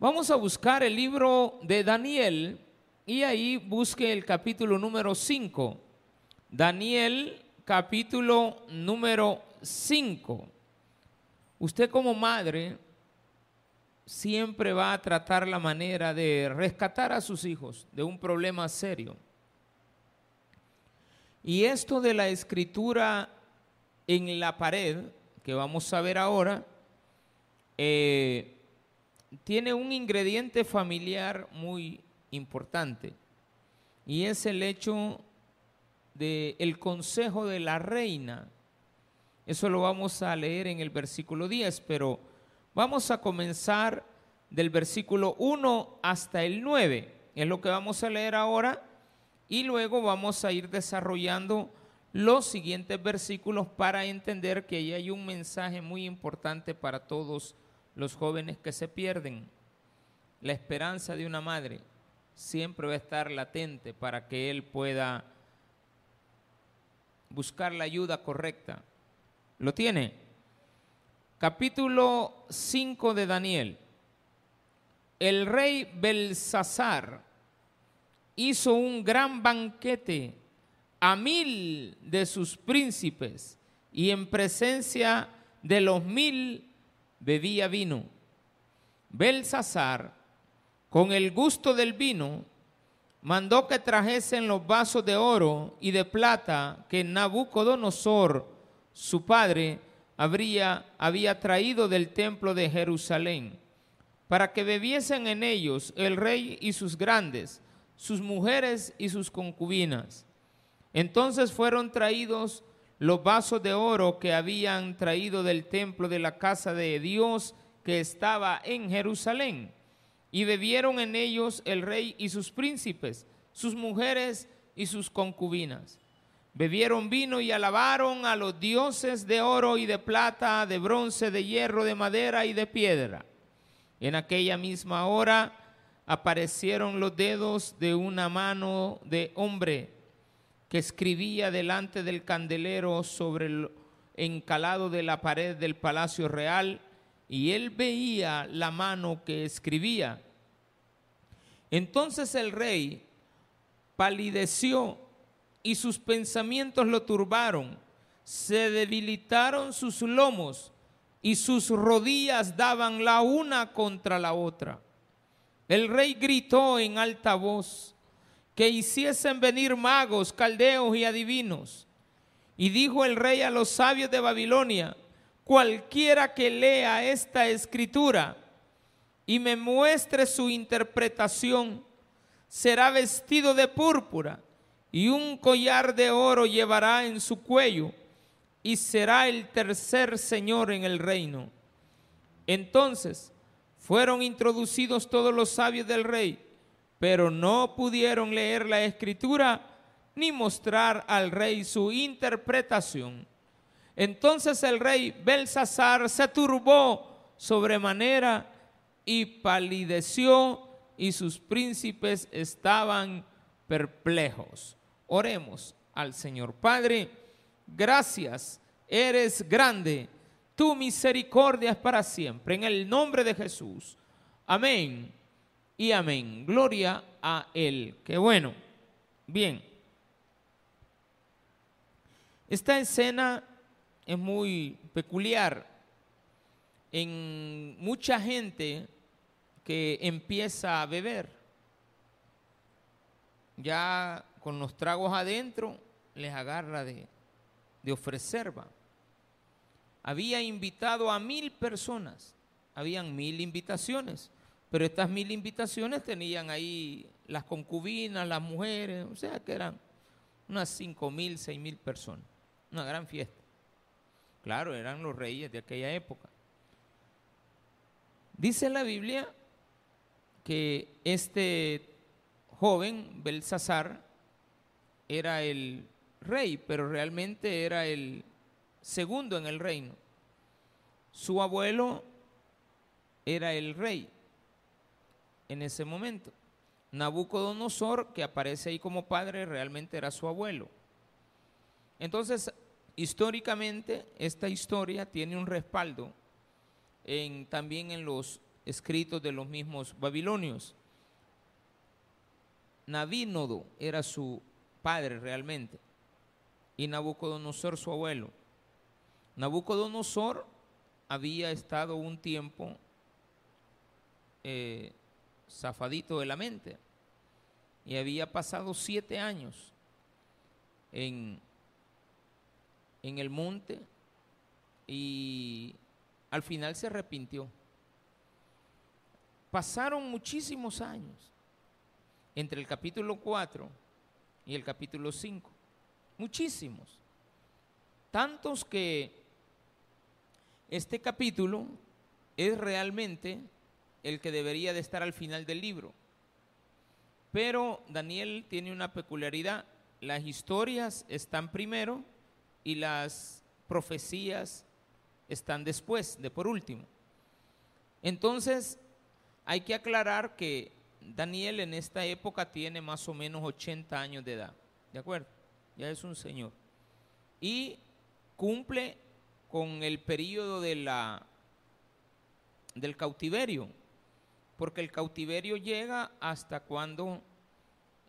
Vamos a buscar el libro de Daniel y ahí busque el capítulo número 5. Daniel capítulo número 5. Usted como madre siempre va a tratar la manera de rescatar a sus hijos de un problema serio. Y esto de la escritura en la pared, que vamos a ver ahora, eh, tiene un ingrediente familiar muy importante y es el hecho del el consejo de la reina. Eso lo vamos a leer en el versículo 10, pero vamos a comenzar del versículo 1 hasta el 9. Es lo que vamos a leer ahora y luego vamos a ir desarrollando los siguientes versículos para entender que ahí hay un mensaje muy importante para todos los jóvenes que se pierden. La esperanza de una madre siempre va a estar latente para que él pueda buscar la ayuda correcta. ¿Lo tiene? Capítulo 5 de Daniel. El rey Belsasar hizo un gran banquete a mil de sus príncipes y en presencia de los mil bebía vino. Belsasar, con el gusto del vino, mandó que trajesen los vasos de oro y de plata que Nabucodonosor, su padre, había traído del templo de Jerusalén, para que bebiesen en ellos el rey y sus grandes, sus mujeres y sus concubinas. Entonces fueron traídos los vasos de oro que habían traído del templo de la casa de Dios que estaba en Jerusalén. Y bebieron en ellos el rey y sus príncipes, sus mujeres y sus concubinas. Bebieron vino y alabaron a los dioses de oro y de plata, de bronce, de hierro, de madera y de piedra. En aquella misma hora aparecieron los dedos de una mano de hombre que escribía delante del candelero sobre el encalado de la pared del palacio real, y él veía la mano que escribía. Entonces el rey palideció y sus pensamientos lo turbaron, se debilitaron sus lomos y sus rodillas daban la una contra la otra. El rey gritó en alta voz, que hiciesen venir magos, caldeos y adivinos. Y dijo el rey a los sabios de Babilonia, cualquiera que lea esta escritura y me muestre su interpretación, será vestido de púrpura y un collar de oro llevará en su cuello y será el tercer señor en el reino. Entonces fueron introducidos todos los sabios del rey pero no pudieron leer la escritura ni mostrar al rey su interpretación. Entonces el rey Belsasar se turbó sobremanera y palideció y sus príncipes estaban perplejos. Oremos al Señor. Padre, gracias, eres grande, tu misericordia es para siempre. En el nombre de Jesús. Amén y amén. Gloria a Él. Qué bueno. Bien. Esta escena es muy peculiar en mucha gente que empieza a beber. Ya con los tragos adentro les agarra de, de ofrecer. Había invitado a mil personas, habían mil invitaciones. Pero estas mil invitaciones tenían ahí las concubinas, las mujeres, o sea que eran unas cinco mil, seis mil personas. Una gran fiesta. Claro, eran los reyes de aquella época. Dice la Biblia que este joven, Belsasar, era el rey, pero realmente era el segundo en el reino. Su abuelo era el rey en ese momento. Nabucodonosor, que aparece ahí como padre, realmente era su abuelo. Entonces, históricamente, esta historia tiene un respaldo también en los escritos de los mismos babilonios. Nabínodo era su padre realmente y Nabucodonosor su abuelo. Nabucodonosor había estado un tiempo eh, zafadito de la mente y había pasado siete años en, en el monte y al final se arrepintió. Pasaron muchísimos años entre el capítulo 4 y el capítulo 5. Muchísimos. Tantos que este capítulo es realmente el que debería de estar al final del libro. Pero Daniel tiene una peculiaridad. Las historias están primero y las profecías están después, de por último. Entonces, hay que aclarar que Daniel en esta época tiene más o menos 80 años de edad, ¿de acuerdo? Ya es un señor. Y cumple con el periodo del cautiverio, porque el cautiverio llega hasta cuando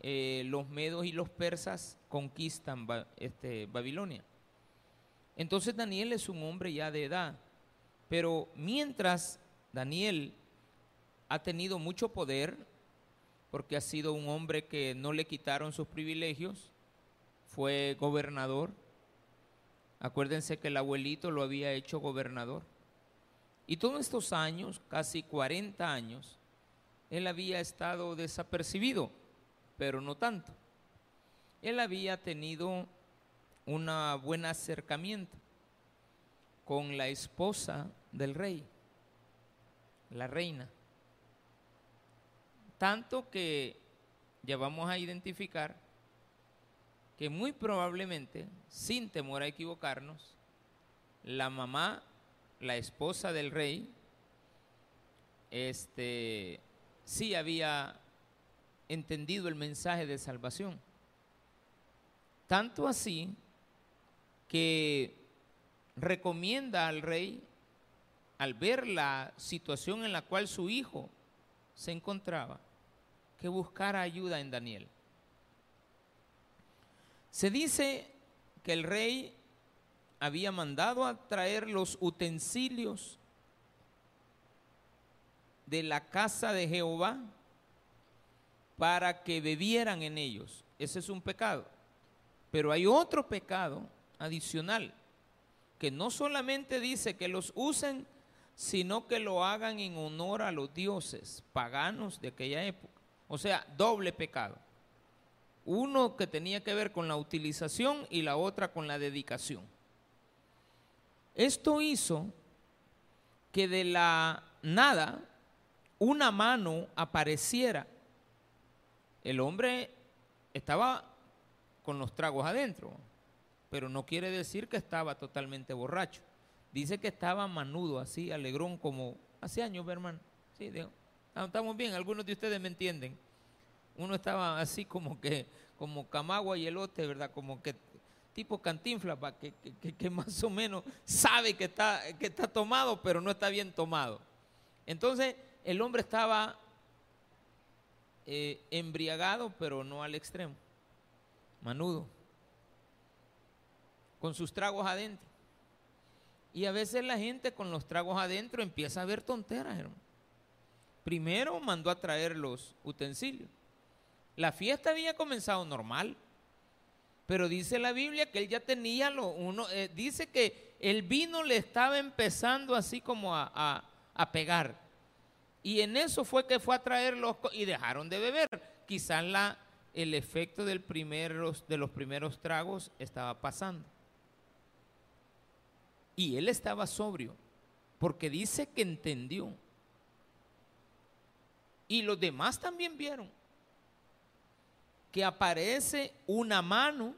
eh, los medos y los persas conquistan este, Babilonia. Entonces Daniel es un hombre ya de edad, pero mientras Daniel ha tenido mucho poder, porque ha sido un hombre que no le quitaron sus privilegios, fue gobernador. Acuérdense que el abuelito lo había hecho gobernador. Y todos estos años, casi 40 años, él había estado desapercibido, pero no tanto. Él había tenido un buen acercamiento con la esposa del rey, la reina. Tanto que ya vamos a identificar que muy probablemente, sin temor a equivocarnos, la mamá, la esposa del rey, este, sí había entendido el mensaje de salvación. Tanto así que recomienda al rey, al ver la situación en la cual su hijo se encontraba, que buscara ayuda en Daniel. Se dice que el rey había mandado a traer los utensilios de la casa de Jehová para que bebieran en ellos. Ese es un pecado. Pero hay otro pecado adicional, que no solamente dice que los usen, sino que lo hagan en honor a los dioses paganos de aquella época. O sea, doble pecado. Uno que tenía que ver con la utilización y la otra con la dedicación. Esto hizo que de la nada una mano apareciera. El hombre estaba con los tragos adentro, pero no quiere decir que estaba totalmente borracho. Dice que estaba manudo, así, alegrón, como hace años, hermano. Sí, digo, Ah, estamos bien, algunos de ustedes me entienden. Uno estaba así como que, como camagua y elote, ¿verdad? Como que tipo cantinfla, que, que, más o menos sabe que está, que está tomado, pero no está bien tomado. Entonces, el hombre estaba eh, embriagado, pero no al extremo, manudo, con sus tragos adentro. Y a veces la gente con los tragos adentro empieza a ver tonteras, hermano. Primero mandó a traer los utensilios. La fiesta había comenzado normal, pero dice la Biblia que él ya tenía lo uno, eh, dice que el vino le estaba empezando así como a, pegar. Y en eso fue que fue a traerlos y dejaron de beber. Quizás el efecto del primeros, de los primeros tragos estaba pasando. Y él estaba sobrio, porque dice que entendió y los demás también vieron que aparece una mano.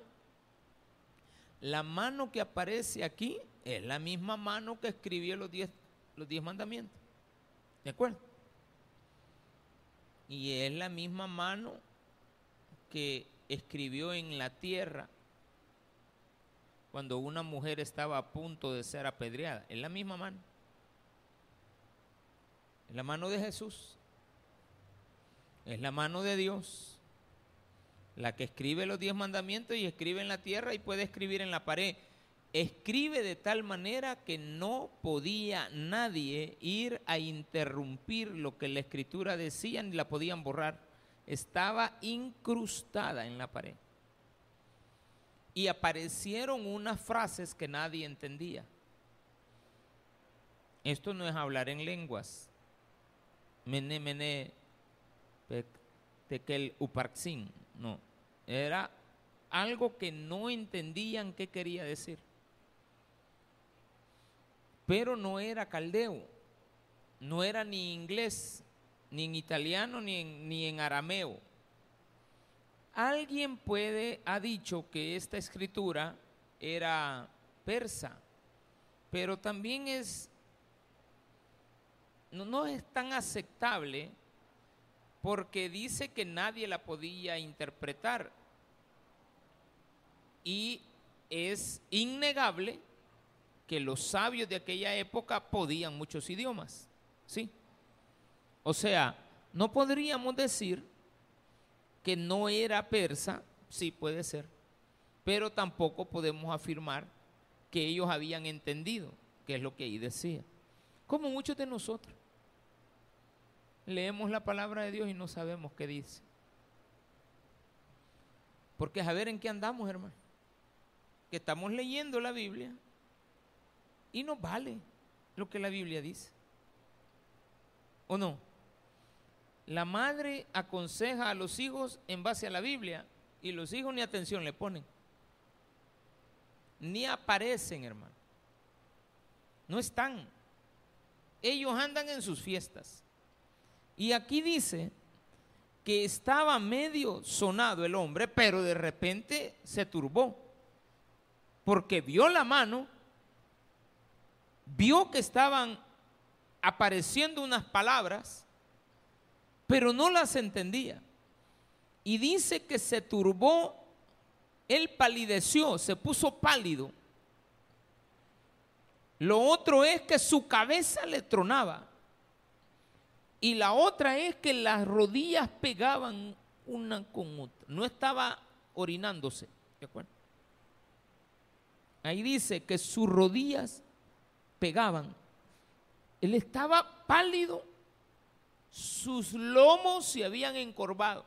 La mano que aparece aquí es la misma mano que escribió los diez, los diez mandamientos. ¿De acuerdo? Y es la misma mano que escribió en la tierra cuando una mujer estaba a punto de ser apedreada. Es la misma mano. Es la mano de Jesús. Es la mano de Dios. La que escribe los diez mandamientos y escribe en la tierra y puede escribir en la pared. Escribe de tal manera que no podía nadie ir a interrumpir lo que la escritura decía ni la podían borrar. Estaba incrustada en la pared. Y aparecieron unas frases que nadie entendía. Esto no es hablar en lenguas. Mene, mene, tekel uparxin. No. Era algo que no entendían qué quería decir. Pero no era caldeo. No era ni inglés, ni en italiano, ni en, ni en arameo. Alguien puede, ha dicho que esta escritura era persa, pero también es no, es tan aceptable porque dice que nadie la podía interpretar. Y es innegable que los sabios de aquella época podían muchos idiomas. ¿Sí? O sea, no podríamos decir que no era persa, sí puede ser, pero tampoco podemos afirmar que ellos habían entendido, que es lo que ahí decía. Como muchos de nosotros leemos la palabra de Dios y no sabemos qué dice. Porque a ver en qué andamos, hermano. Que estamos leyendo la Biblia y nos vale lo que la Biblia dice. ¿O no? La madre aconseja a los hijos en base a la Biblia y los hijos ni atención le ponen. Ni aparecen, hermano. No están. Ellos andan en sus fiestas. Y aquí dice que estaba medio sonado el hombre, pero de repente se turbó, porque vio la mano, vio que estaban apareciendo unas palabras, pero no las entendía. Y dice que se turbó, él palideció, se puso pálido. Lo otro es que su cabeza le tronaba. Y la otra es que las rodillas pegaban una con otra. No estaba orinándose. Ahí dice que sus rodillas pegaban. Él estaba pálido, sus lomos se habían encorvado.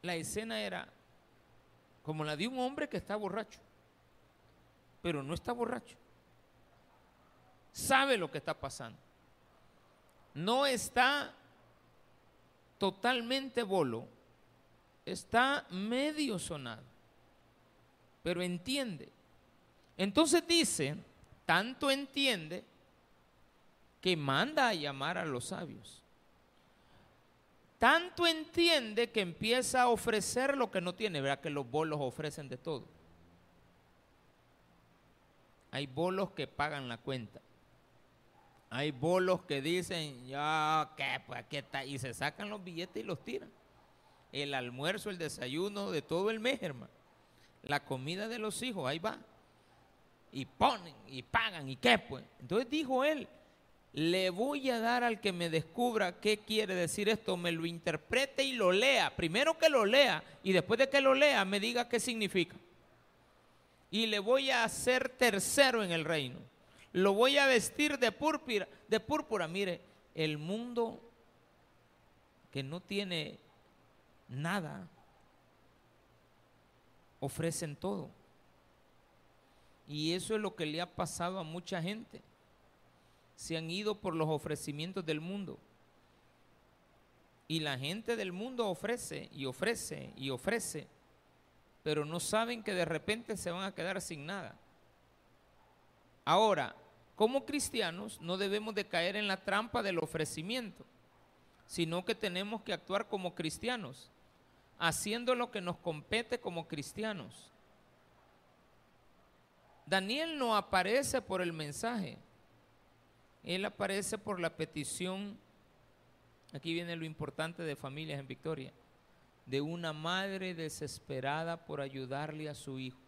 La escena era como la de un hombre que está borracho, pero no está borracho. Sabe lo que está pasando no está totalmente bolo, está medio sonado, pero entiende. Entonces dice, tanto entiende que manda a llamar a los sabios. Tanto entiende que empieza a ofrecer lo que no tiene, ¿verdad? Que los bolos ofrecen de todo. Hay bolos que pagan la cuenta. Hay bolos que dicen, ya, ¿qué? Pues aquí está. Y se sacan los billetes y los tiran. El almuerzo, el desayuno de todo el mes, hermano. La comida de los hijos, ahí va. Y ponen y pagan y qué, pues. Entonces dijo él, le voy a dar al que me descubra qué quiere decir esto, me lo interprete y lo lea. Primero que lo lea y después de que lo lea me diga qué significa. Y le voy a hacer tercero en el reino lo voy a vestir de púrpura, de púrpura. Mire, el mundo que no tiene nada, ofrecen todo. Y eso es lo que le ha pasado a mucha gente. Se han ido por los ofrecimientos del mundo. Y la gente del mundo ofrece y ofrece y ofrece, pero no saben que de repente se van a quedar sin nada. Ahora, como cristianos no debemos de caer en la trampa del ofrecimiento, sino que tenemos que actuar como cristianos, haciendo lo que nos compete como cristianos. Daniel no aparece por el mensaje, él aparece por la petición, aquí viene lo importante de familias en Victoria, de una madre desesperada por ayudarle a su hijo.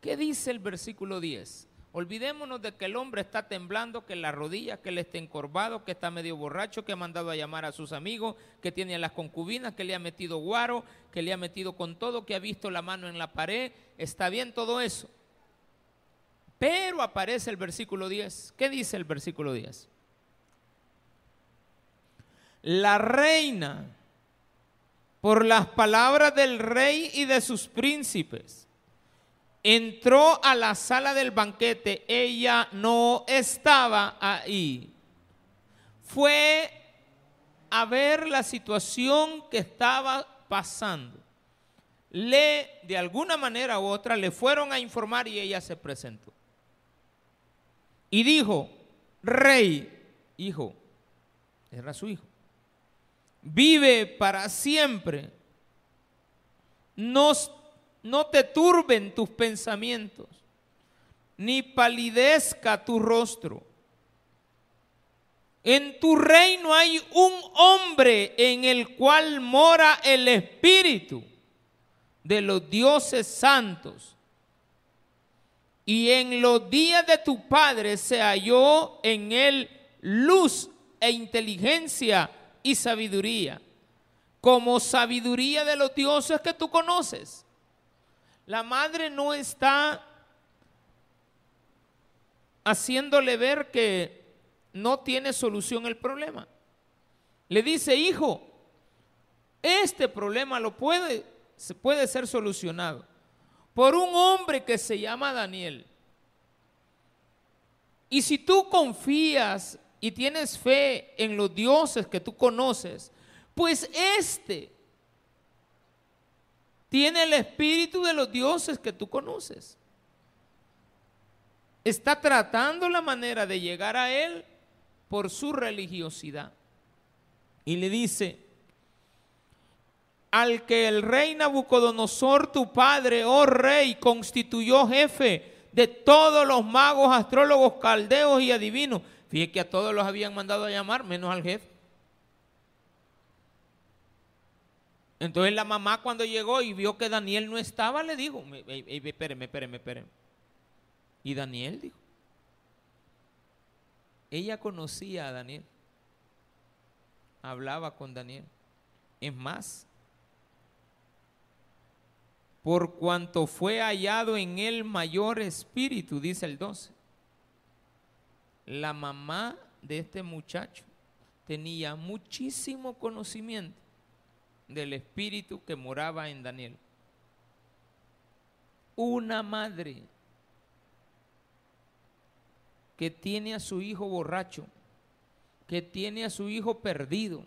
¿Qué dice el versículo 10? Olvidémonos de que el hombre está temblando, que la rodilla, que él está encorvado, que está medio borracho, que ha mandado a llamar a sus amigos, que tiene a las concubinas, que le ha metido guaro, que le ha metido con todo, que ha visto la mano en la pared. Está bien todo eso. Pero aparece el versículo 10. ¿Qué dice el versículo 10? La reina, por las palabras del rey y de sus príncipes, entró a la sala del banquete, ella no estaba ahí. Fue a ver la situación que estaba pasando. Le, de alguna manera u otra, le fueron a informar y ella se presentó. Y dijo, rey, hijo, era su hijo, vive para siempre. Nos no te turben tus pensamientos, ni palidezca tu rostro. En tu reino hay un hombre en el cual mora el Espíritu de los dioses santos. Y en los días de tu padre se halló en él luz e inteligencia y sabiduría, como sabiduría de los dioses que tú conoces la madre no está haciéndole ver que no tiene solución el problema. Le dice, hijo, este problema lo puede, puede ser solucionado por un hombre que se llama Daniel. Y si tú confías y tienes fe en los dioses que tú conoces, pues este tiene el espíritu de los dioses que tú conoces. Está tratando la manera de llegar a Él por su religiosidad. Y le dice, al que el rey Nabucodonosor, tu padre, oh rey, constituyó jefe de todos los magos, astrólogos, caldeos y adivinos. Fíjate que a todos los habían mandado a llamar, menos al jefe. Entonces la mamá cuando llegó y vio que Daniel no estaba, le dijo, espéreme, espéreme, espéreme. Y Daniel dijo, ella conocía a Daniel, hablaba con Daniel. Es más, por cuanto fue hallado en él mayor espíritu, dice el 12. La mamá de este muchacho tenía muchísimo conocimiento del espíritu que moraba en Daniel. Una madre que tiene a su hijo borracho, que tiene a su hijo perdido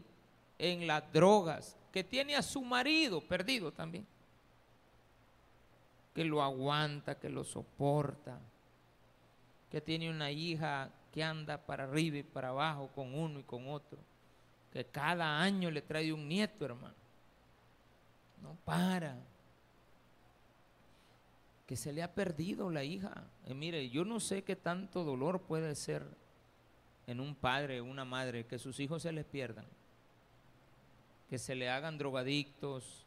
en las drogas, que tiene a su marido perdido también, que lo aguanta, que lo soporta, que tiene una hija que anda para arriba y para abajo con uno y con otro, que cada año le trae un nieto, hermano no para. Que se le ha perdido la hija. Eh, mire, yo no sé qué tanto dolor puede ser en un padre una madre que sus hijos se les pierdan. Que se le hagan drogadictos,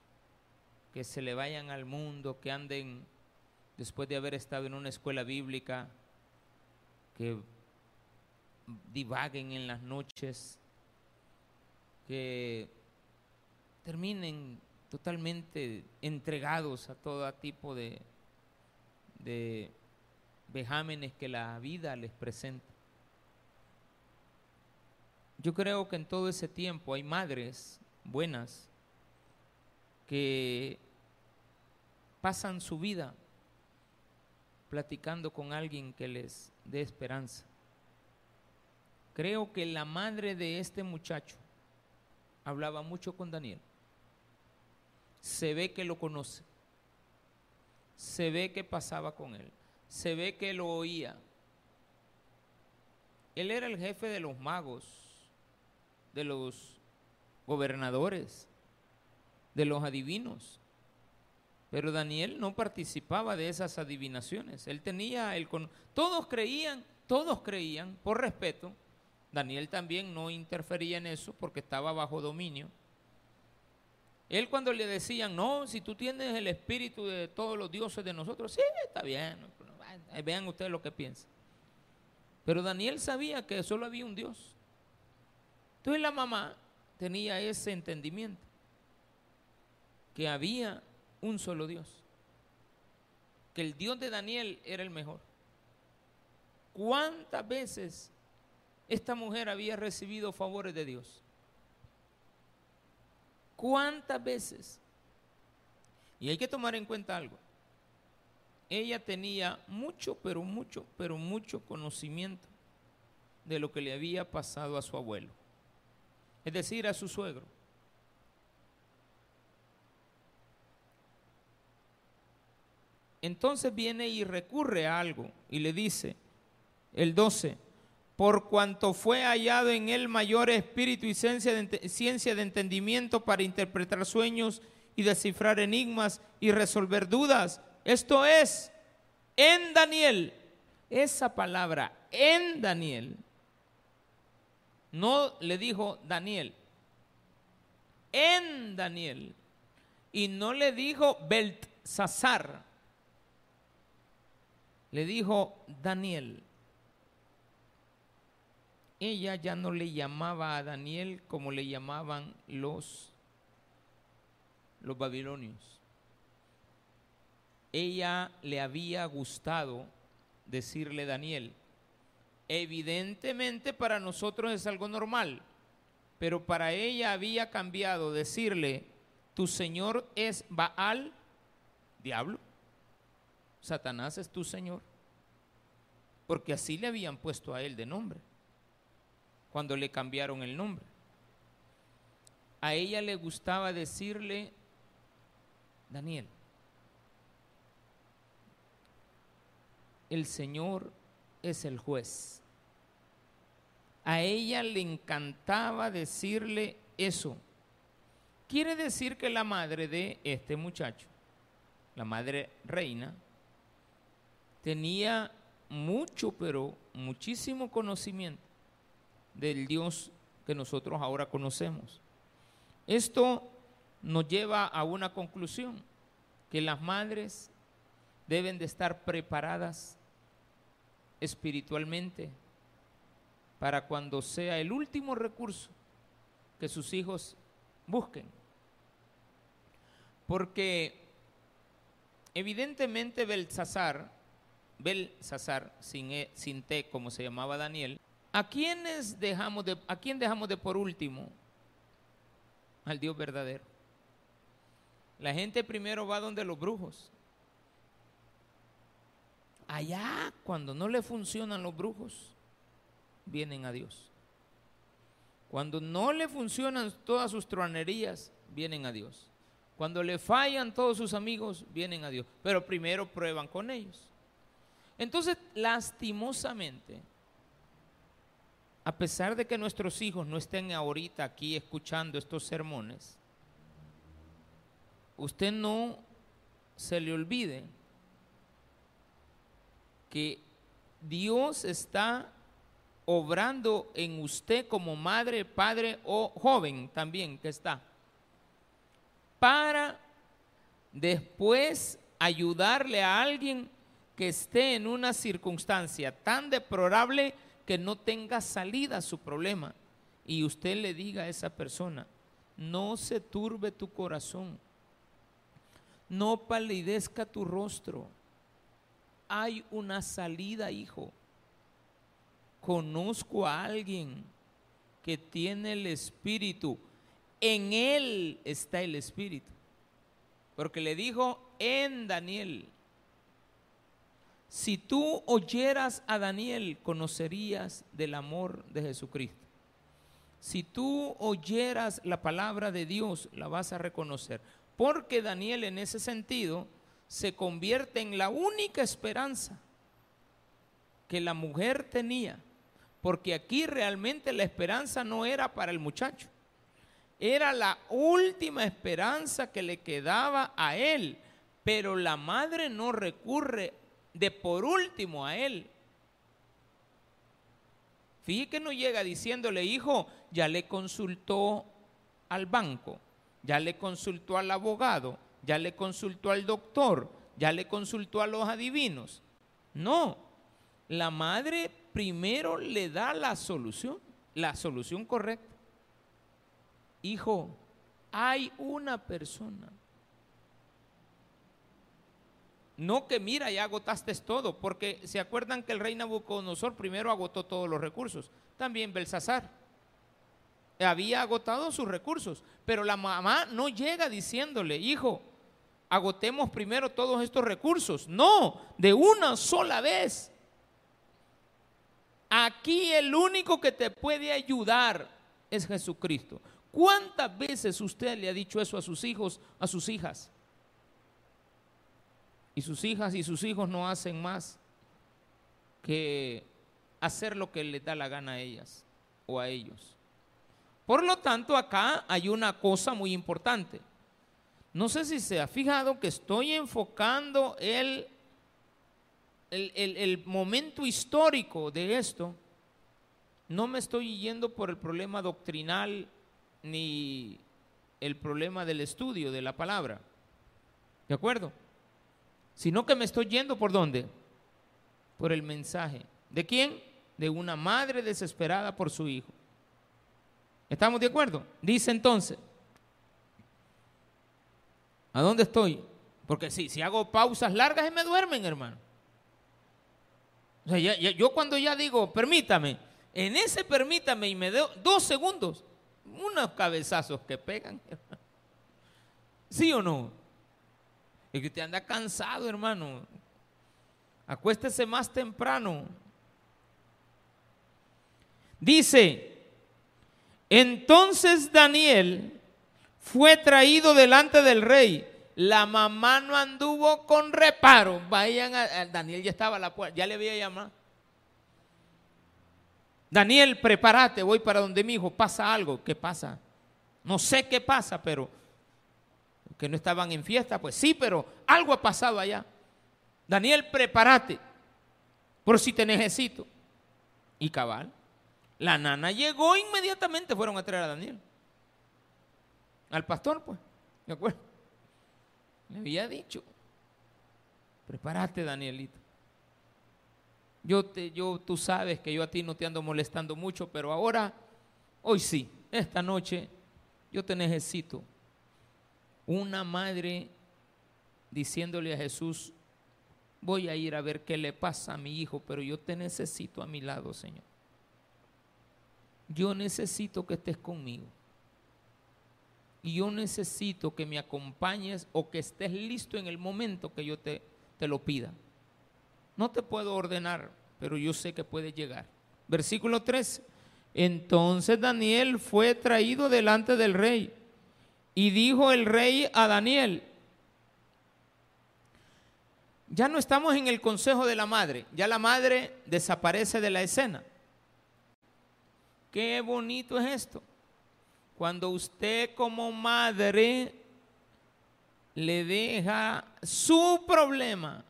que se le vayan al mundo, que anden después de haber estado en una escuela bíblica, que divaguen en las noches, que terminen totalmente entregados a todo tipo de, de vejámenes que la vida les presenta. Yo creo que en todo ese tiempo hay madres buenas que pasan su vida platicando con alguien que les dé esperanza. Creo que la madre de este muchacho hablaba mucho con Daniel se ve que lo conoce, se ve que pasaba con él, se ve que lo oía. Él era el jefe de los magos, de los gobernadores, de los adivinos. Pero Daniel no participaba de esas adivinaciones. Él tenía el con todos creían, todos creían por respeto. Daniel también no interfería en eso porque estaba bajo dominio. Él cuando le decían, no, si tú tienes el espíritu de todos los dioses de nosotros, sí, está bien, vean ustedes lo que piensan. Pero Daniel sabía que solo había un Dios. Entonces la mamá tenía ese entendimiento, que había un solo Dios, que el Dios de Daniel era el mejor. ¿Cuántas veces esta mujer había recibido favores de Dios? ¿Cuántas veces? Y hay que tomar en cuenta algo. Ella tenía mucho, pero mucho, pero mucho conocimiento de lo que le había pasado a su abuelo, es decir, a su suegro. Entonces viene y recurre a algo y le dice, el 12, por cuanto fue hallado en él mayor espíritu y ciencia de, entendimiento para interpretar sueños y descifrar enigmas y resolver dudas. Esto es, en Daniel, esa palabra, en Daniel, no le dijo Daniel, en Daniel, y no le dijo Beltzazar, le dijo Daniel ella ya no le llamaba a Daniel como le llamaban los, los babilonios. Ella le había gustado decirle Daniel. Evidentemente para nosotros es algo normal, pero para ella había cambiado decirle, tu Señor es Baal, diablo. Satanás es tu Señor. Porque así le habían puesto a él de nombre cuando le cambiaron el nombre. A ella le gustaba decirle Daniel. El Señor es el juez. A ella le encantaba decirle eso. Quiere decir que la madre de este muchacho, la madre reina, tenía mucho, pero muchísimo conocimiento del Dios que nosotros ahora conocemos. Esto nos lleva a una conclusión, que las madres deben de estar preparadas espiritualmente para cuando sea el último recurso que sus hijos busquen. Porque evidentemente Belsasar, Belsasar sin, e, sin T como se llamaba Daniel, ¿A quiénes dejamos de, a quién dejamos de por último? Al Dios verdadero. La gente primero va donde los brujos. Allá, cuando no le funcionan los brujos, vienen a Dios. Cuando no le funcionan todas sus tronerías, vienen a Dios. Cuando le fallan todos sus amigos, vienen a Dios. Pero primero prueban con ellos. Entonces, lastimosamente, a pesar de que nuestros hijos no estén ahorita aquí escuchando estos sermones, usted no se le olvide que Dios está obrando en usted como madre, padre o joven también que está, para después ayudarle a alguien que esté en una circunstancia tan deplorable que no tenga salida su problema y usted le diga a esa persona, no se turbe tu corazón, no palidezca tu rostro, hay una salida, hijo. Conozco a alguien que tiene el Espíritu, en él está el Espíritu, porque le dijo en Daniel, si tú oyeras a Daniel, conocerías del amor de Jesucristo. Si tú oyeras la palabra de Dios, la vas a reconocer. Porque Daniel en ese sentido se convierte en la única esperanza que la mujer tenía. Porque aquí realmente la esperanza no era para el muchacho. Era la última esperanza que le quedaba a él. Pero la madre no recurre de por último a él. Fíjate que no llega diciéndole, hijo, ya le consultó al banco, ya le consultó al abogado, ya le consultó al doctor, ya le consultó a los adivinos. No, la madre primero le da la solución, la solución correcta. Hijo, hay una persona. No que mira, ya agotaste todo, porque se acuerdan que el rey Nabucodonosor primero agotó todos los recursos, también Belsasar había agotado sus recursos, pero la mamá no llega diciéndole, hijo, agotemos primero todos estos recursos. No, de una sola vez. Aquí el único que te puede ayudar es Jesucristo. ¿Cuántas veces usted le ha dicho eso a sus hijos, a sus hijas? Y sus hijas y sus hijos no hacen más que hacer lo que les da la gana a ellas o a ellos. Por lo tanto, acá hay una cosa muy importante. No sé si se ha fijado que estoy enfocando el, el, momento histórico de esto. No me estoy yendo por el problema doctrinal ni el problema del estudio de la palabra. ¿De acuerdo? Sino que me estoy yendo por dónde? Por el mensaje. ¿De quién? De una madre desesperada por su hijo. ¿Estamos de acuerdo? Dice entonces, ¿a dónde estoy? Porque si, si hago pausas largas y me duermen, hermano. O sea, yo cuando ya digo, permítame, en ese permítame y me doy dos segundos, unos cabezazos que pegan. ¿Sí o no? Es que usted anda cansado, hermano. Acuéstese más temprano. Dice, entonces Daniel fue traído delante del rey. La mamá no anduvo con reparo. Vayan a, Daniel ya estaba a la puerta, ya le voy a llamar. Daniel, prepárate, voy para donde mi hijo. Pasa algo. ¿Qué pasa? No sé qué pasa, pero que no estaban en fiesta, pues sí, pero algo ha pasado allá. Daniel, prepárate, por si te necesito. Y cabal. La nana llegó inmediatamente, fueron a traer a Daniel. Al pastor, pues, ¿de acuerdo? Le había dicho, prepárate, Danielito. Yo, te, yo, tú sabes que yo a ti no te ando molestando mucho, pero ahora, hoy sí, esta noche, yo te necesito. Una madre diciéndole a Jesús, voy a ir a ver qué le pasa a mi hijo, pero yo te necesito a mi lado, Señor yo necesito que estés conmigo. Y yo necesito que me acompañes o que estés listo en el momento que yo te, te lo pida. No te puedo ordenar, pero yo sé que puede llegar. Versículo 3. Entonces Daniel fue traído delante del rey y dijo el rey a Daniel, ya no estamos en el consejo de la madre, ya la madre desaparece de la escena. Qué bonito es esto. Cuando usted como madre le deja su problema,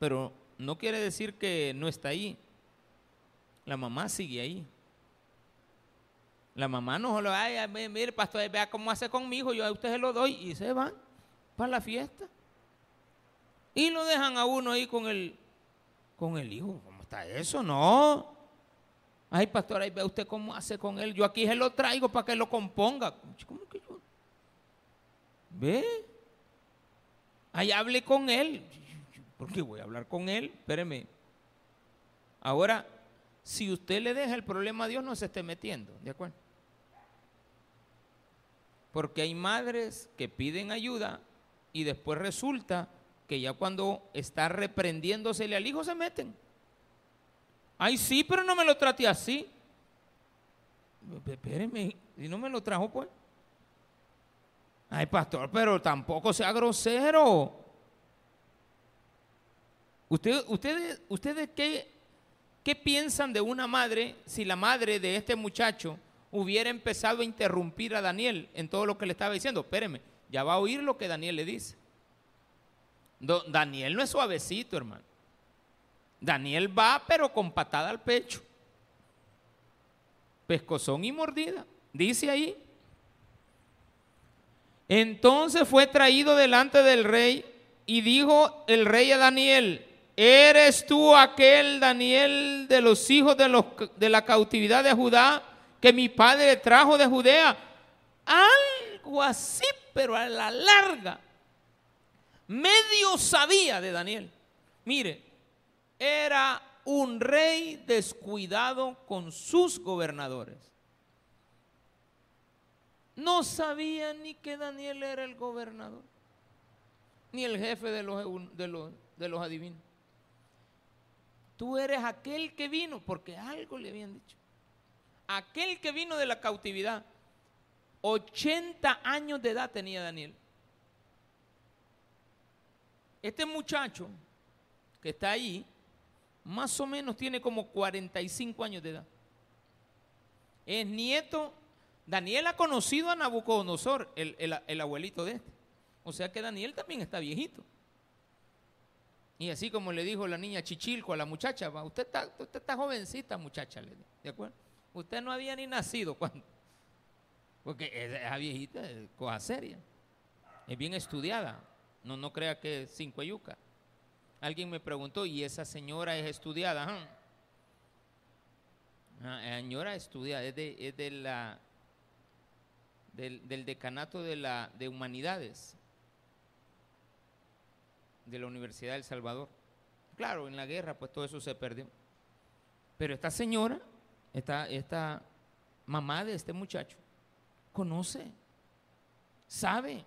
pero no quiere decir que no está ahí. La mamá sigue ahí. La mamá no solo, ay, mire, pastor, vea cómo hace con mi hijo, yo a usted se lo doy y se van para la fiesta. Y lo dejan a uno ahí con el, con el hijo. ¿Cómo está eso? No. Ay, pastor, ahí ve usted cómo hace con él. Yo aquí se lo traigo para que lo componga. ¿Cómo que yo? ¿Ve? Ahí hable con él. ¿Por qué voy a hablar con él? Espéreme. Ahora, si usted le deja el problema a Dios, no se esté metiendo. ¿De acuerdo? Porque hay madres que piden ayuda y después resulta que ya cuando está reprendiéndosele al hijo se meten. Ay, sí, pero no me lo trate así. Espéreme, y no me lo trajo, pues. Ay, pastor, pero tampoco sea grosero. ¿Ustedes, ustedes, ustedes qué, qué piensan de una madre si la madre de este muchacho hubiera empezado a interrumpir a Daniel en todo lo que le estaba diciendo? Espéreme, ya va a oír lo que Daniel le dice. Daniel no es suavecito, hermano. Daniel va, pero con patada al pecho. Pescozón y mordida. Dice ahí. Entonces fue traído delante del rey y dijo el rey a Daniel, ¿eres tú aquel Daniel de los hijos de, la cautividad de Judá que mi padre trajo de Judea? Algo así, pero a la larga. Medio sabía de Daniel. Mire, era un rey descuidado con sus gobernadores. No sabía ni que Daniel era el gobernador, ni el jefe de los, de los, de los adivinos. Tú eres aquel que vino, porque algo le habían dicho. Aquel que vino de la cautividad. 80 años de edad tenía Daniel. Este muchacho que está ahí, más o menos tiene como 45 años de edad. Es nieto, Daniel ha conocido a Nabucodonosor, el, abuelito de este. O sea que Daniel también está viejito. Y así como le dijo la niña Chichilco a la muchacha, usted está, usted está jovencita muchacha, ¿de acuerdo? Usted no había ni nacido cuando. Porque esa viejita es cosa seria. Es bien estudiada. No, no crea que es cinco yuca. Alguien me preguntó, ¿y esa señora es estudiada? Ah, la señora estudiada, es de, la, del, decanato de, la, de humanidades de la Universidad del Salvador. Claro, en la guerra pues todo eso se perdió. Pero esta señora, esta, mamá de este muchacho, conoce, sabe.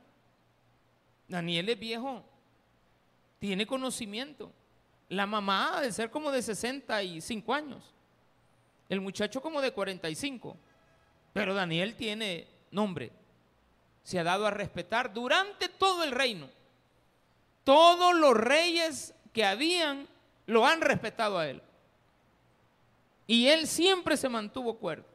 Daniel es viejo, tiene conocimiento. La mamá de ser como de 65 años. El muchacho como de 45. Pero Daniel tiene nombre. Se ha dado a respetar durante todo el reino. Todos los reyes que habían lo han respetado a él. Y él siempre se mantuvo cuerdo.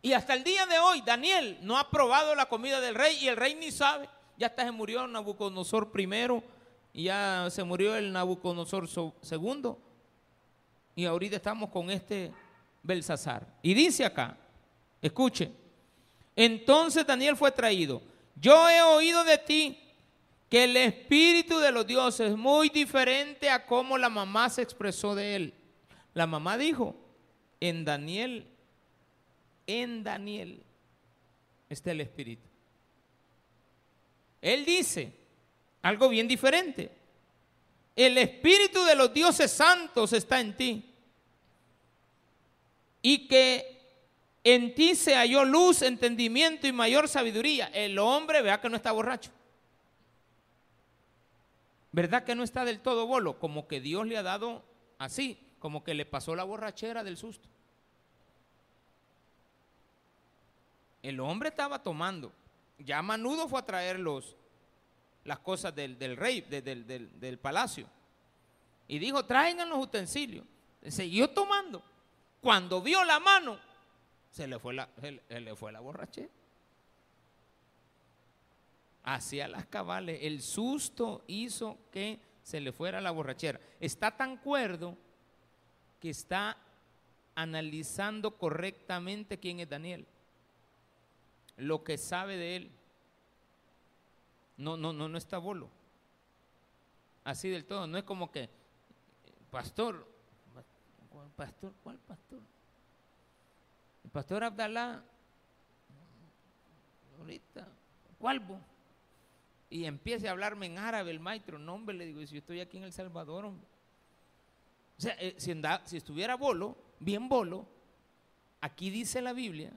Y hasta el día de hoy, Daniel no ha probado la comida del rey y el rey ni sabe. Ya hasta se murió Nabucodonosor primero y ya se murió el Nabucodonosor segundo. Y ahorita estamos con este Belsasar. Y dice acá, escuche, entonces Daniel fue traído. Yo he oído de ti que el espíritu de los dioses es muy diferente a cómo la mamá se expresó de él. La mamá dijo, en Daniel, en Daniel está el espíritu. Él dice, algo bien diferente. El espíritu de los dioses santos está en ti. Y que en ti se halló luz, entendimiento y mayor sabiduría. El hombre, vea que no está borracho. ¿Verdad que no está del todo bolo? Como que Dios le ha dado así, como que le pasó la borrachera del susto. El hombre estaba tomando. Ya Manudo fue a traer los, las cosas del, rey, del, palacio. Y dijo, traigan los utensilios. Siguió tomando. Cuando vio la mano, se le fue la, le fue la borrachera. Hacia las cabales. El susto hizo que se le fuera la borrachera. Está tan cuerdo que está analizando correctamente quién es Daniel. Lo que sabe de él. No, no, no, no está bolo. Así del todo. No es como que, pastor, pastor, ¿cuál pastor? El pastor Abdalá, ahorita, ¿cuál? Y empiece a hablarme en árabe el maestro. No, hombre, le digo, si yo estoy aquí en El Salvador, O sea, eh, si, estuviera bolo, bien bolo, aquí dice la Biblia,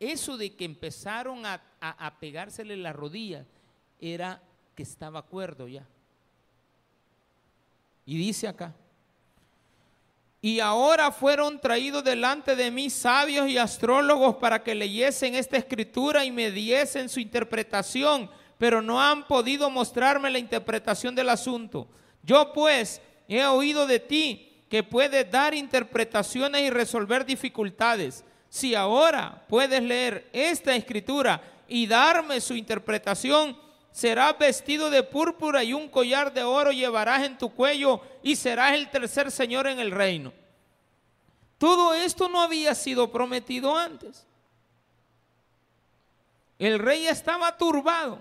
eso de que empezaron a, a, a pegársele las rodillas era que estaba acuerdo ya. Y dice acá, y ahora fueron traídos delante de mí sabios y astrólogos para que leyesen esta escritura y me diesen su interpretación, pero no han podido mostrarme la interpretación del asunto. Yo pues he oído de ti que puedes dar interpretaciones y resolver dificultades. Si ahora puedes leer esta escritura y darme su interpretación, serás vestido de púrpura y un collar de oro llevarás en tu cuello y serás el tercer señor en el reino. Todo esto no había sido prometido antes. El rey estaba turbado,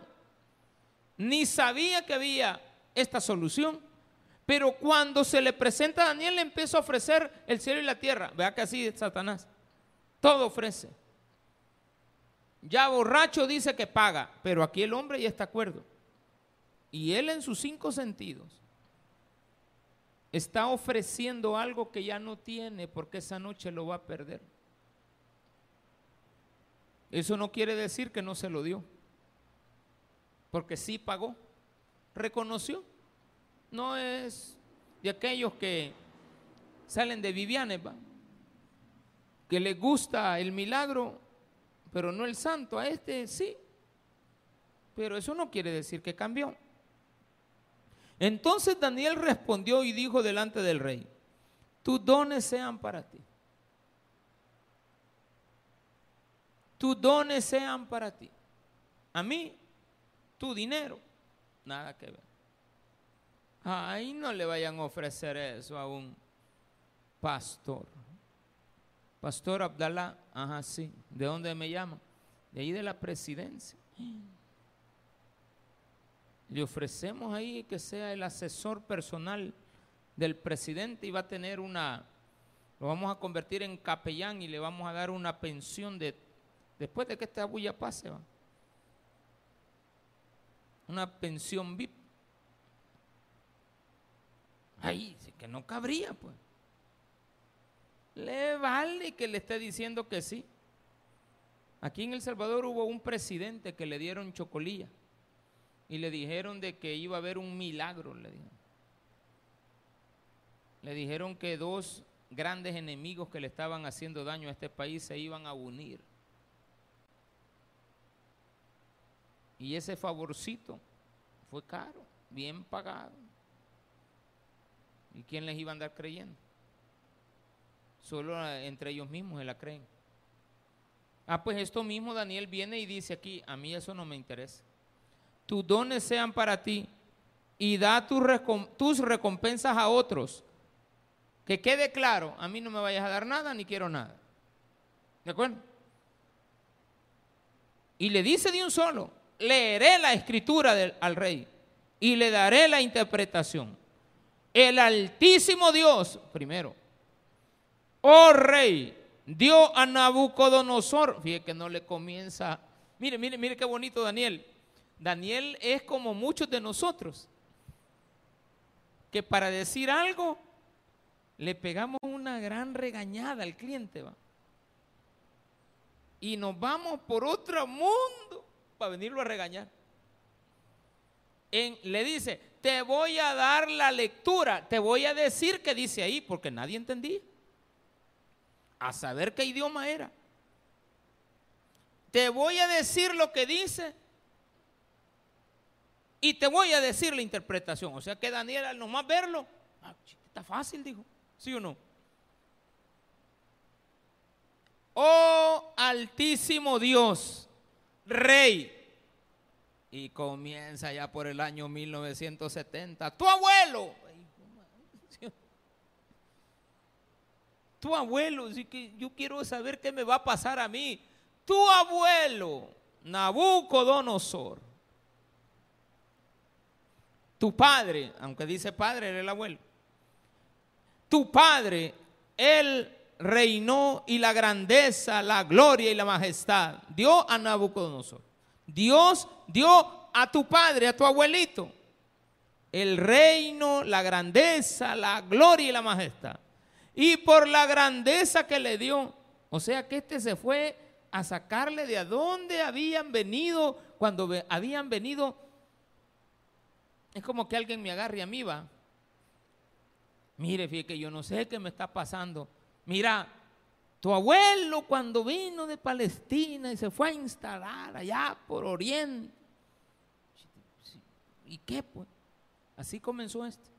ni sabía que había esta solución. Pero cuando se le presenta a Daniel, le empieza a ofrecer el cielo y la tierra. Vea que así es Satanás. Todo ofrece. Ya borracho dice que paga, pero aquí el hombre ya está acuerdo. Y él en sus cinco sentidos está ofreciendo algo que ya no tiene porque esa noche lo va a perder. Eso no quiere decir que no se lo dio, porque sí pagó, reconoció. No es de aquellos que salen de Vivianes, que les gusta el milagro, pero no el santo. A este sí, pero eso no quiere decir que cambió. Entonces Daniel respondió y dijo delante del rey, tus dones sean para ti. Tus dones sean para ti. A mí, tu dinero, nada que ver. Ahí no le vayan a ofrecer eso a un pastor. Pastor Abdalá, ajá, sí. ¿De dónde me llama? De ahí de la presidencia. Le ofrecemos ahí que sea el asesor personal del presidente y va a tener una, lo vamos a convertir en capellán y le vamos a dar una pensión de, después de que esta bulla pase, ¿va? una pensión VIP. Ahí, que no cabría, pues. Le vale que le esté diciendo que sí. Aquí en El Salvador hubo un presidente que le dieron chocolilla y le dijeron de que iba a haber un milagro, le dijeron. Le dijeron que dos grandes enemigos que le estaban haciendo daño a este país se iban a unir. Y ese favorcito fue caro, bien pagado. ¿Y quién les iba a andar creyendo? Solo entre ellos mismos se la creen. Ah, pues esto mismo Daniel viene y dice aquí, a mí eso no me interesa tus dones sean para ti y da tus recompensas a otros. Que quede claro, a mí no me vayas a dar nada ni quiero nada. ¿De acuerdo? Y le dice de un solo, leeré la escritura al rey y le daré la interpretación. El altísimo Dios, primero, oh rey, dio a Nabucodonosor, fíjate que no le comienza, mire, mire, mire qué bonito Daniel, Daniel es como muchos de nosotros, que para decir algo le pegamos una gran regañada al cliente, ¿va? Y nos vamos por otro mundo para venirlo a regañar. le dice, te voy a dar la lectura, te voy a decir qué dice ahí, porque nadie entendía. A saber qué idioma era. Te voy a decir lo que dice y te voy a decir la interpretación. O sea que Daniel al nomás verlo, ah, está fácil, dijo. ¿Sí o no? Oh altísimo Dios, Rey. Y comienza ya por el año 1970. Tu abuelo. Tu abuelo, yo quiero saber qué me va a pasar a mí. Tu abuelo, Nabucodonosor tu padre, aunque dice padre, era el abuelo. Tu padre, él reinó y la grandeza, la gloria y la majestad dio a Nabucodonosor. Dios dio a tu padre, a tu abuelito, el reino, la grandeza, la gloria y la majestad. Y por la grandeza que le dio, o sea que este se fue a sacarle de a habían venido cuando habían venido es como que alguien me agarre a mí, va. Mire, fíjate que yo no sé qué me está pasando. Mira, tu abuelo cuando vino de Palestina y se fue a instalar allá por Oriente. ¿Y qué pues? Así comenzó esto.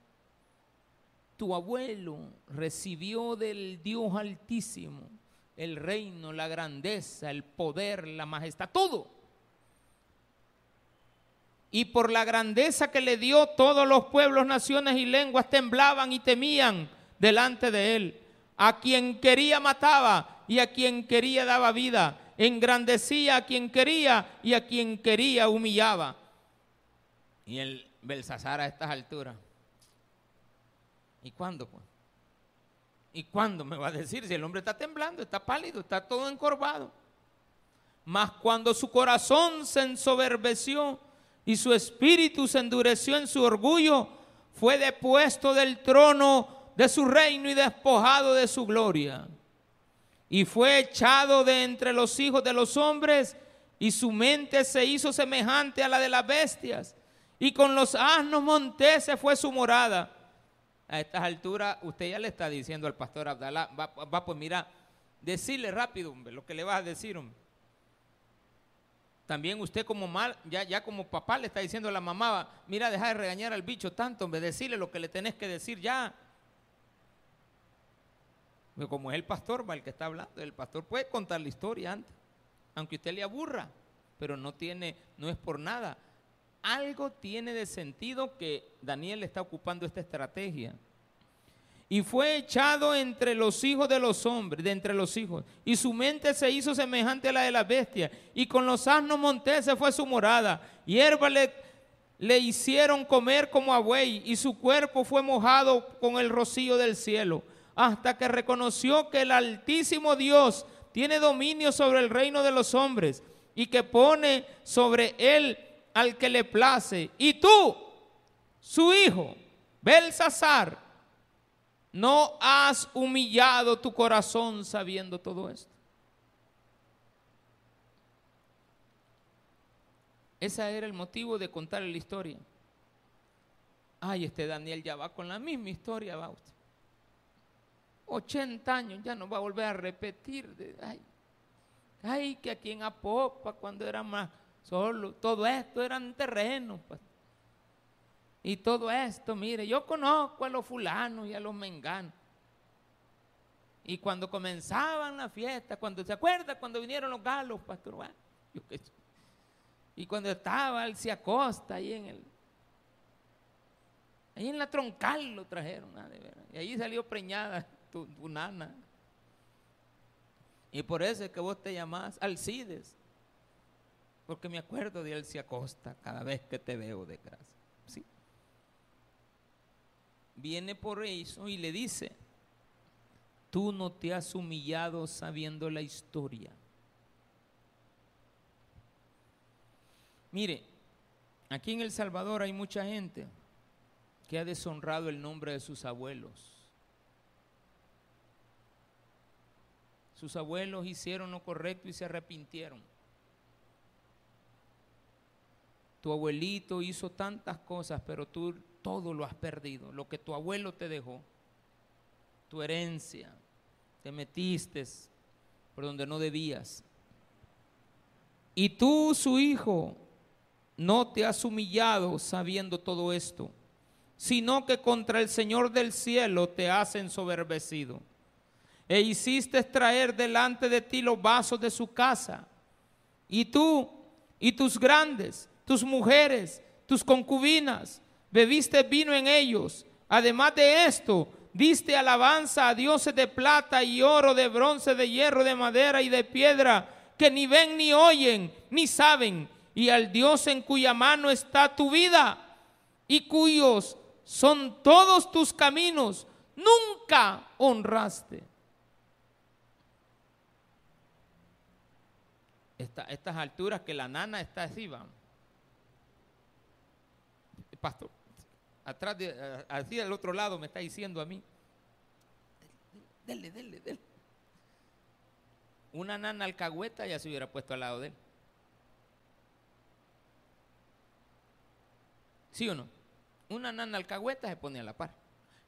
Tu abuelo recibió del Dios Altísimo el reino, la grandeza, el poder, la majestad, todo y por la grandeza que le dio todos los pueblos, naciones y lenguas temblaban y temían delante de él. A quien quería mataba y a quien quería daba vida. Engrandecía a quien quería y a quien quería humillaba. Y el Belsasar a estas alturas. ¿Y cuándo? Pues? ¿Y cuándo me va a decir si el hombre está temblando, está pálido, está todo encorvado? Mas cuando su corazón se ensoberbeció y su espíritu se endureció en su orgullo, fue depuesto del trono de su reino y despojado de su gloria. Y fue echado de entre los hijos de los hombres y su mente se hizo semejante a la de las bestias. Y con los asnos monteses fue su morada. A estas alturas usted ya le está diciendo al pastor Abdalá, va, va pues mira, decirle rápido, hombre, lo que le vas a decir, hombre. También usted como mal, ya, ya como papá le está diciendo a la mamá, mira, deja de regañar al bicho tanto, hombre, decirle lo que le tenés que decir ya. Como es el pastor, va el que está hablando, el pastor puede contar la historia antes, aunque usted le aburra, pero no tiene, no es por nada. Algo tiene de sentido que Daniel está ocupando esta estrategia. Y fue echado entre los hijos de los hombres, de entre los hijos, y su mente se hizo semejante a la de la bestia, y con los asnos monteses fue su morada, hierba le, le hicieron comer como a buey, y su cuerpo fue mojado con el rocío del cielo, hasta que reconoció que el Altísimo Dios tiene dominio sobre el reino de los hombres, y que pone sobre él al que le place, y tú, su hijo, Belsasar, ¿No has humillado tu corazón sabiendo todo esto? Ese era el motivo de contar la historia. Ay, este Daniel ya va con la misma historia, va usted. 80 años, ya no va a volver a repetir. ay, ay, que aquí en Apopa, cuando era más solo, todo esto eran terrenos. Pues. Y todo esto, mire, yo conozco a los fulanos y a los menganos. Y cuando comenzaban la fiesta, cuando se acuerda cuando vinieron los galos, pastor, y cuando estaba el Ciacosta ahí en el ahí en la troncal lo trajeron, ah, y ahí salió preñada tu, nana. Y por eso es que vos te llamás Alcides, porque me acuerdo de Alcia Costa cada vez que te veo de gracia. ¿Sí? viene por eso y le dice, tú no te has humillado sabiendo la historia. Mire, aquí en El Salvador hay mucha gente que ha deshonrado el nombre de sus abuelos. Sus abuelos hicieron lo correcto y se arrepintieron. Tu abuelito hizo tantas cosas, pero tú todo lo has perdido. Lo que tu abuelo te dejó, tu herencia, te metiste por donde no debías. Y tú, su hijo, no te has humillado sabiendo todo esto, sino que contra el Señor del cielo te has ensoberbecido. E hiciste traer delante de ti los vasos de su casa. Y tú y tus grandes, tus mujeres, tus concubinas, bebiste vino en ellos. Además de esto, diste alabanza a dioses de plata y oro, de bronce, de hierro, de madera y de piedra, que ni ven ni oyen, ni saben, y al Dios en cuya mano está tu vida y cuyos son todos tus caminos, nunca honraste. Estas alturas que la nana está así, vamos. Pastor, atrás, de, así del otro lado me está diciendo a mí, dele, dele, dele. Una nana alcahueta ya se hubiera puesto al lado de él. ¿Sí o no? Una nana alcahueta se pone a la par.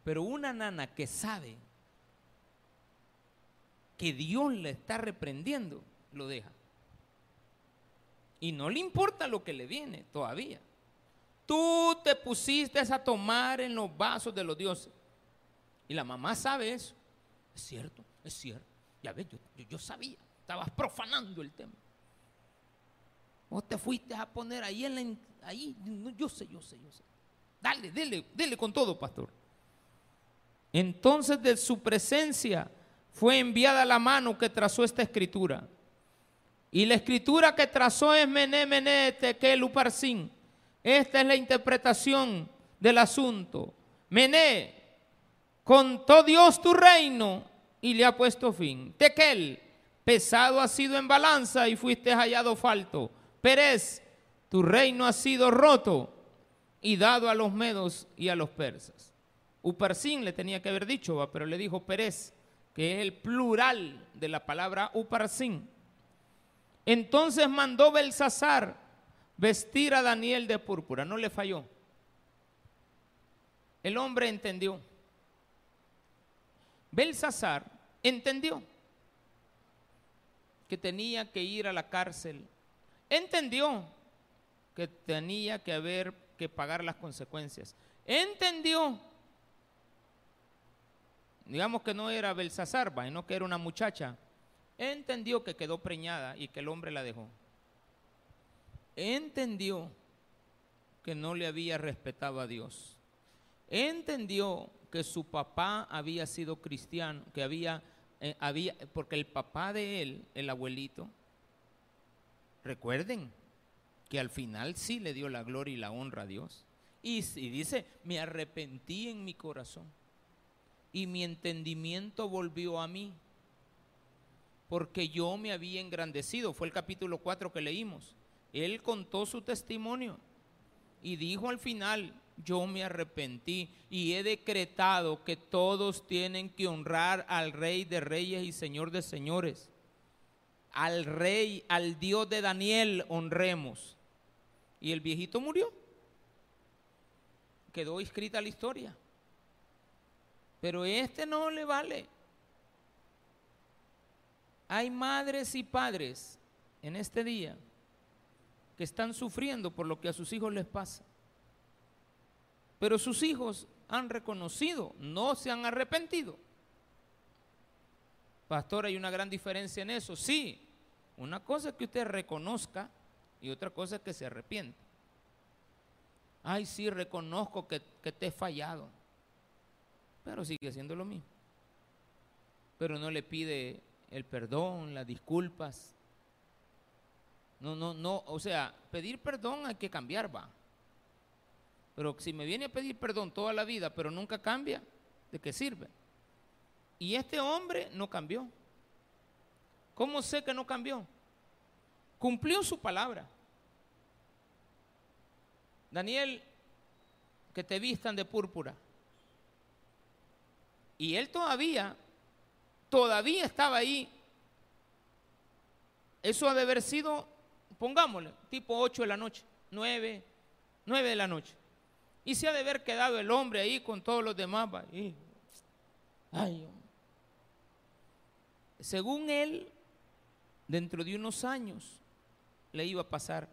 Pero una nana que sabe que Dios le está reprendiendo, lo deja. Y no le importa lo que le viene todavía. Tú te pusiste a tomar en los vasos de los dioses. Y la mamá sabe eso. Es cierto, es cierto. Ya ves, yo, sabía. Estabas profanando el tema. Vos te fuiste a poner ahí en la... Ahí, yo sé, yo sé, yo sé. Dale, dele, dele con todo, pastor. Entonces de su presencia fue enviada la mano que trazó esta escritura. Y la escritura que trazó es Mené, Mené, Tekel, esta es la interpretación del asunto. Mené, contó Dios tu reino y le ha puesto fin. Tequel, pesado ha sido en balanza y fuiste hallado falto. Pérez, tu reino ha sido roto y dado a los medos y a los persas. Uparsín le tenía que haber dicho, pero le dijo Pérez, que es el plural de la palabra Uparsín. Entonces mandó Belsasar vestir a Daniel de púrpura, no le falló. El hombre entendió. Belsasar entendió que tenía que ir a la cárcel. Entendió que tenía que haber que pagar las consecuencias. Entendió, digamos que no era Belsasar, sino que era una muchacha. Entendió que quedó preñada y que el hombre la dejó. Entendió que no le había respetado a Dios. Entendió que su papá había sido cristiano, que había, eh, había, porque el papá de él, el abuelito, recuerden que al final sí le dio la gloria y la honra a Dios. Y, y dice, me arrepentí en mi corazón y mi entendimiento volvió a mí, porque yo me había engrandecido. Fue el capítulo 4 que leímos. Él contó su testimonio y dijo al final, yo me arrepentí y he decretado que todos tienen que honrar al Rey de Reyes y Señor de Señores. Al Rey, al Dios de Daniel honremos. Y el viejito murió. Quedó escrita la historia. Pero este no le vale. Hay madres y padres en este día que están sufriendo por lo que a sus hijos les pasa. Pero sus hijos han reconocido, no se han arrepentido. Pastor, hay una gran diferencia en eso. Sí, una cosa es que usted reconozca y otra cosa es que se arrepienta. Ay, sí, reconozco que, que te he fallado. Pero sigue siendo lo mismo. Pero no le pide el perdón, las disculpas. No, no, no, o sea, pedir perdón hay que cambiar, va. Pero si me viene a pedir perdón toda la vida, pero nunca cambia, ¿de qué sirve? Y este hombre no cambió. ¿Cómo sé que no cambió? Cumplió su palabra. Daniel, que te vistan de púrpura. Y él todavía, todavía estaba ahí. Eso ha de haber sido, pongámosle, tipo 8 de la noche, 9, 9 de la noche. Y se ha de haber quedado el hombre ahí con todos los demás. Ay, según él, dentro de unos años le iba a pasar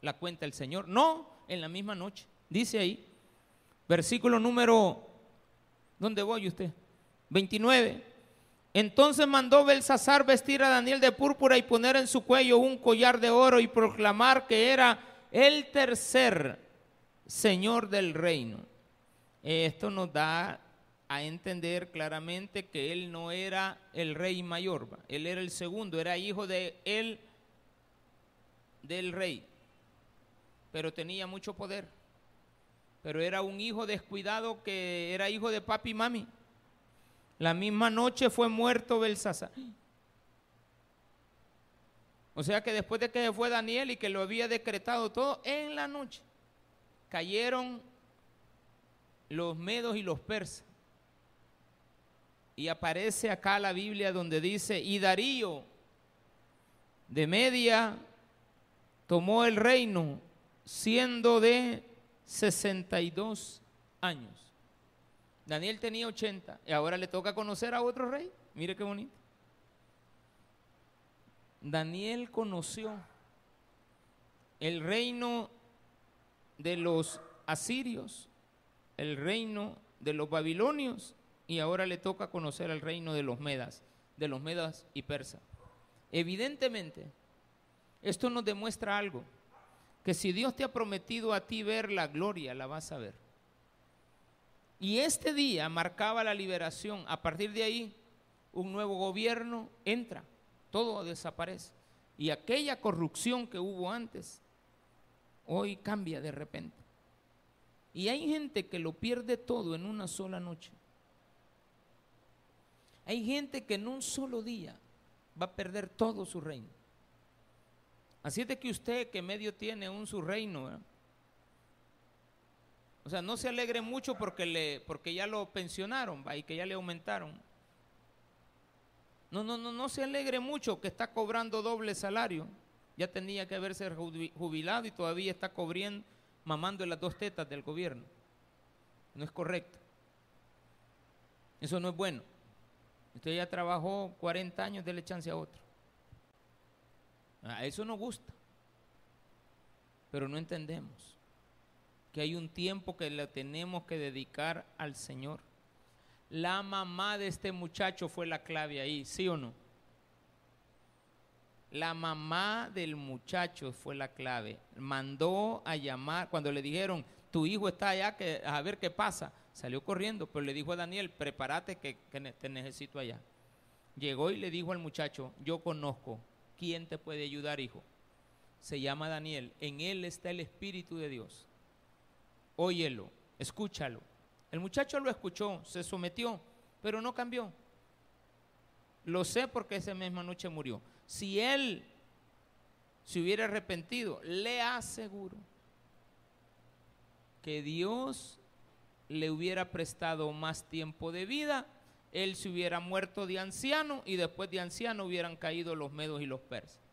la cuenta el Señor. No, en la misma noche. Dice ahí, versículo número, ¿dónde voy usted? 29. Entonces mandó Belsasar vestir a Daniel de púrpura y poner en su cuello un collar de oro y proclamar que era el tercer Señor del reino. Esto nos da a entender claramente que él no era el rey mayor, él era el segundo, era hijo de él, del rey, pero tenía mucho poder. Pero era un hijo descuidado que era hijo de papi y mami. La misma noche fue muerto Belsasar. O sea que después de que fue Daniel y que lo había decretado todo, en la noche cayeron los medos y los persas. Y aparece acá la Biblia donde dice, y Darío de Media tomó el reino siendo de 62 años. Daniel tenía 80 y ahora le toca conocer a otro rey. Mire qué bonito. Daniel conoció el reino de los asirios, el reino de los babilonios y ahora le toca conocer el reino de los medas, de los medas y persas. Evidentemente, esto nos demuestra algo, que si Dios te ha prometido a ti ver la gloria, la vas a ver. Y este día marcaba la liberación. A partir de ahí, un nuevo gobierno entra, todo desaparece. Y aquella corrupción que hubo antes hoy cambia de repente. Y hay gente que lo pierde todo en una sola noche. Hay gente que en un solo día va a perder todo su reino. Así es de que usted que medio tiene un su reino, o sea, no se alegre mucho porque, le, porque ya lo pensionaron y que ya le aumentaron. No, no, no, no se alegre mucho que está cobrando doble salario. Ya tenía que haberse jubilado y todavía está cobriendo, mamando las dos tetas del gobierno. No es correcto. Eso no es bueno. Usted ya trabajó 40 años, déle chance a otro. A eso nos gusta. Pero no entendemos que hay un tiempo que le tenemos que dedicar al Señor. La mamá de este muchacho fue la clave ahí, ¿sí o no? La mamá del muchacho fue la clave. Mandó a llamar, cuando le dijeron, tu hijo está allá, que, a ver qué pasa. Salió corriendo, pero le dijo a Daniel, prepárate que, que te necesito allá. Llegó y le dijo al muchacho, yo conozco, ¿quién te puede ayudar, hijo? Se llama Daniel, en él está el Espíritu de Dios óyelo, escúchalo. El muchacho lo escuchó, se sometió, pero no cambió. Lo sé porque esa misma noche murió. Si él se hubiera arrepentido, le aseguro que Dios le hubiera prestado más tiempo de vida, él se hubiera muerto de anciano y después de anciano hubieran caído los medos y los persas.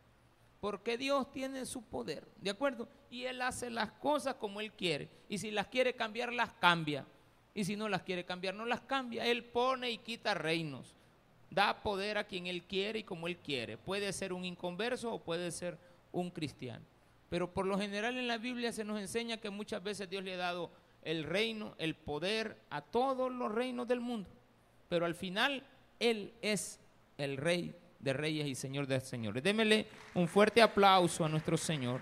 Porque Dios tiene su poder, ¿de acuerdo? Y Él hace las cosas como Él quiere. Y si las quiere cambiar, las cambia. Y si no las quiere cambiar, no las cambia. Él pone y quita reinos. Da poder a quien Él quiere y como Él quiere. Puede ser un inconverso o puede ser un cristiano. Pero por lo general en la Biblia se nos enseña que muchas veces Dios le ha dado el reino, el poder a todos los reinos del mundo. Pero al final Él es el rey de reyes y Señor de señores. Démele un fuerte aplauso a nuestro Señor.